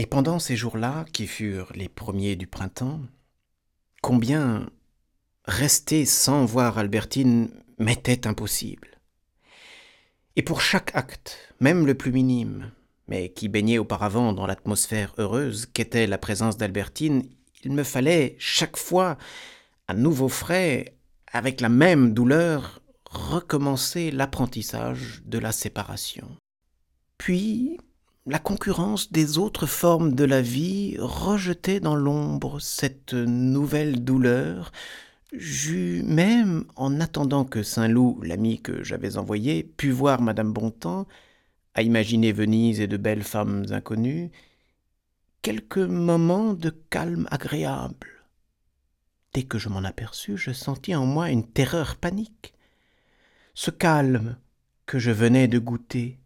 Et pendant ces jours-là, qui furent les premiers du printemps, combien rester sans voir Albertine m'était impossible. Et pour chaque acte, même le plus minime, mais qui baignait auparavant dans l'atmosphère heureuse qu'était la présence d'Albertine, il me fallait chaque fois, à nouveau frais, avec la même douleur, recommencer l'apprentissage de la séparation. Puis, la concurrence des autres formes de la vie rejetait dans l'ombre cette nouvelle douleur. J'eus même, en attendant que Saint-Loup, l'ami que j'avais envoyé, pût voir Madame Bontemps, à imaginer Venise et de belles femmes inconnues, quelques moments de calme agréable. Dès que je m'en aperçus, je sentis en moi une terreur panique. Ce calme que je venais de goûter,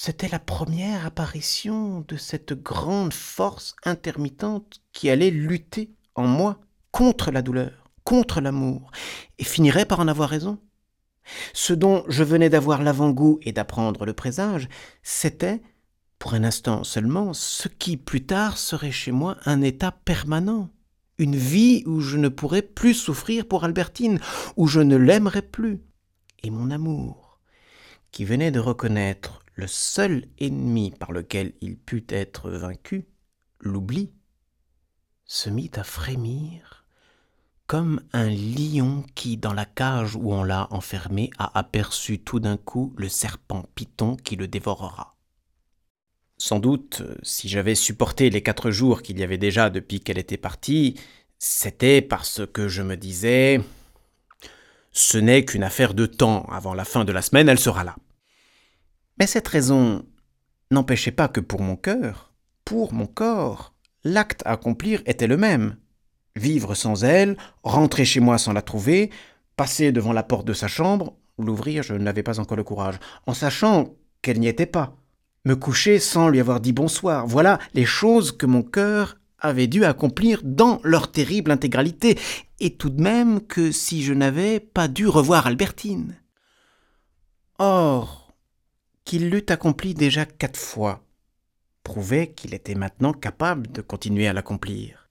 c'était la première apparition de cette grande force intermittente qui allait lutter en moi contre la douleur, contre l'amour, et finirait par en avoir raison. Ce dont je venais d'avoir l'avant-goût et d'apprendre le présage, c'était, pour un instant seulement, ce qui plus tard serait chez moi un état permanent, une vie où je ne pourrais plus souffrir pour Albertine, où je ne l'aimerais plus. Et mon amour, qui venait de reconnaître le seul ennemi par lequel il put être vaincu, l'oubli, se mit à frémir comme un lion qui, dans la cage où on l'a enfermé, a aperçu tout d'un coup le serpent Python qui le dévorera. Sans doute, si j'avais supporté les quatre jours qu'il y avait déjà depuis qu'elle était partie, c'était parce que je me disais ce n'est qu'une affaire de temps, avant la fin de la semaine elle sera là. Mais cette raison n'empêchait pas que pour mon cœur, pour mon corps, l'acte à accomplir était le même. Vivre sans elle, rentrer chez moi sans la trouver, passer devant la porte de sa chambre, l'ouvrir, je n'avais pas encore le courage, en sachant qu'elle n'y était pas, me coucher sans lui avoir dit bonsoir, voilà les choses que mon cœur avait dû accomplir dans leur terrible intégralité, et tout de même que si je n'avais pas dû revoir Albertine. Or, qu'il l'eût accompli déjà quatre fois, prouvait qu'il était maintenant capable de continuer à l'accomplir.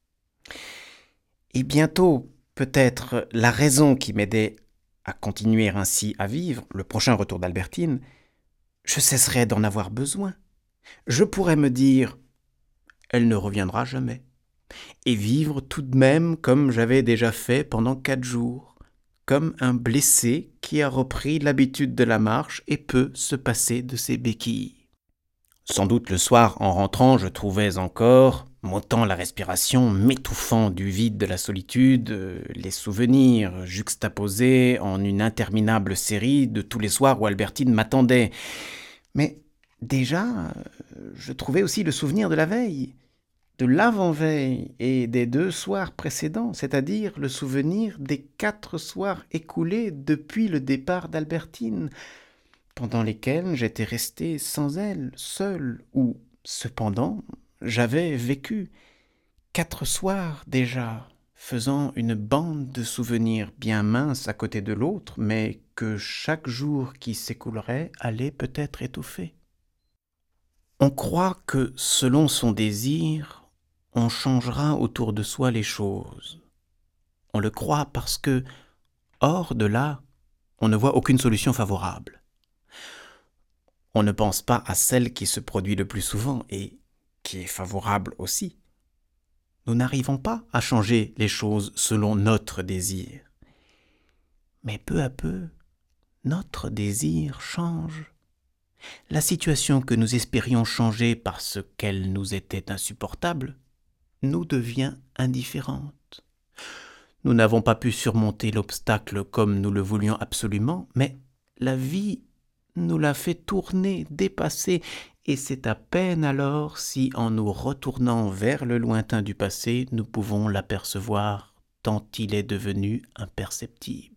Et bientôt, peut-être, la raison qui m'aidait à continuer ainsi à vivre, le prochain retour d'Albertine, je cesserais d'en avoir besoin. Je pourrais me dire elle ne reviendra jamais, et vivre tout de même comme j'avais déjà fait pendant quatre jours, comme un blessé qui a repris l'habitude de la marche et peut se passer de ses béquilles. Sans doute le soir, en rentrant, je trouvais encore, montant la respiration, m'étouffant du vide de la solitude, les souvenirs juxtaposés en une interminable série de tous les soirs où Albertine m'attendait. Mais déjà, je trouvais aussi le souvenir de la veille, de l'avant-veille et des deux soirs précédents, c'est-à-dire le souvenir des quatre soirs écoulés depuis le départ d'Albertine, pendant lesquels j'étais resté sans elle, seul, où, cependant, j'avais vécu quatre soirs déjà, faisant une bande de souvenirs bien minces à côté de l'autre, mais que chaque jour qui s'écoulerait allait peut-être étouffer. On croit que, selon son désir, on changera autour de soi les choses. On le croit parce que, hors de là, on ne voit aucune solution favorable. On ne pense pas à celle qui se produit le plus souvent et qui est favorable aussi. Nous n'arrivons pas à changer les choses selon notre désir. Mais peu à peu, notre désir change. La situation que nous espérions changer parce qu'elle nous était insupportable nous devient indifférente. Nous n'avons pas pu surmonter l'obstacle comme nous le voulions absolument, mais la vie nous l'a fait tourner, dépasser, et c'est à peine alors si, en nous retournant vers le lointain du passé, nous pouvons l'apercevoir tant il est devenu imperceptible.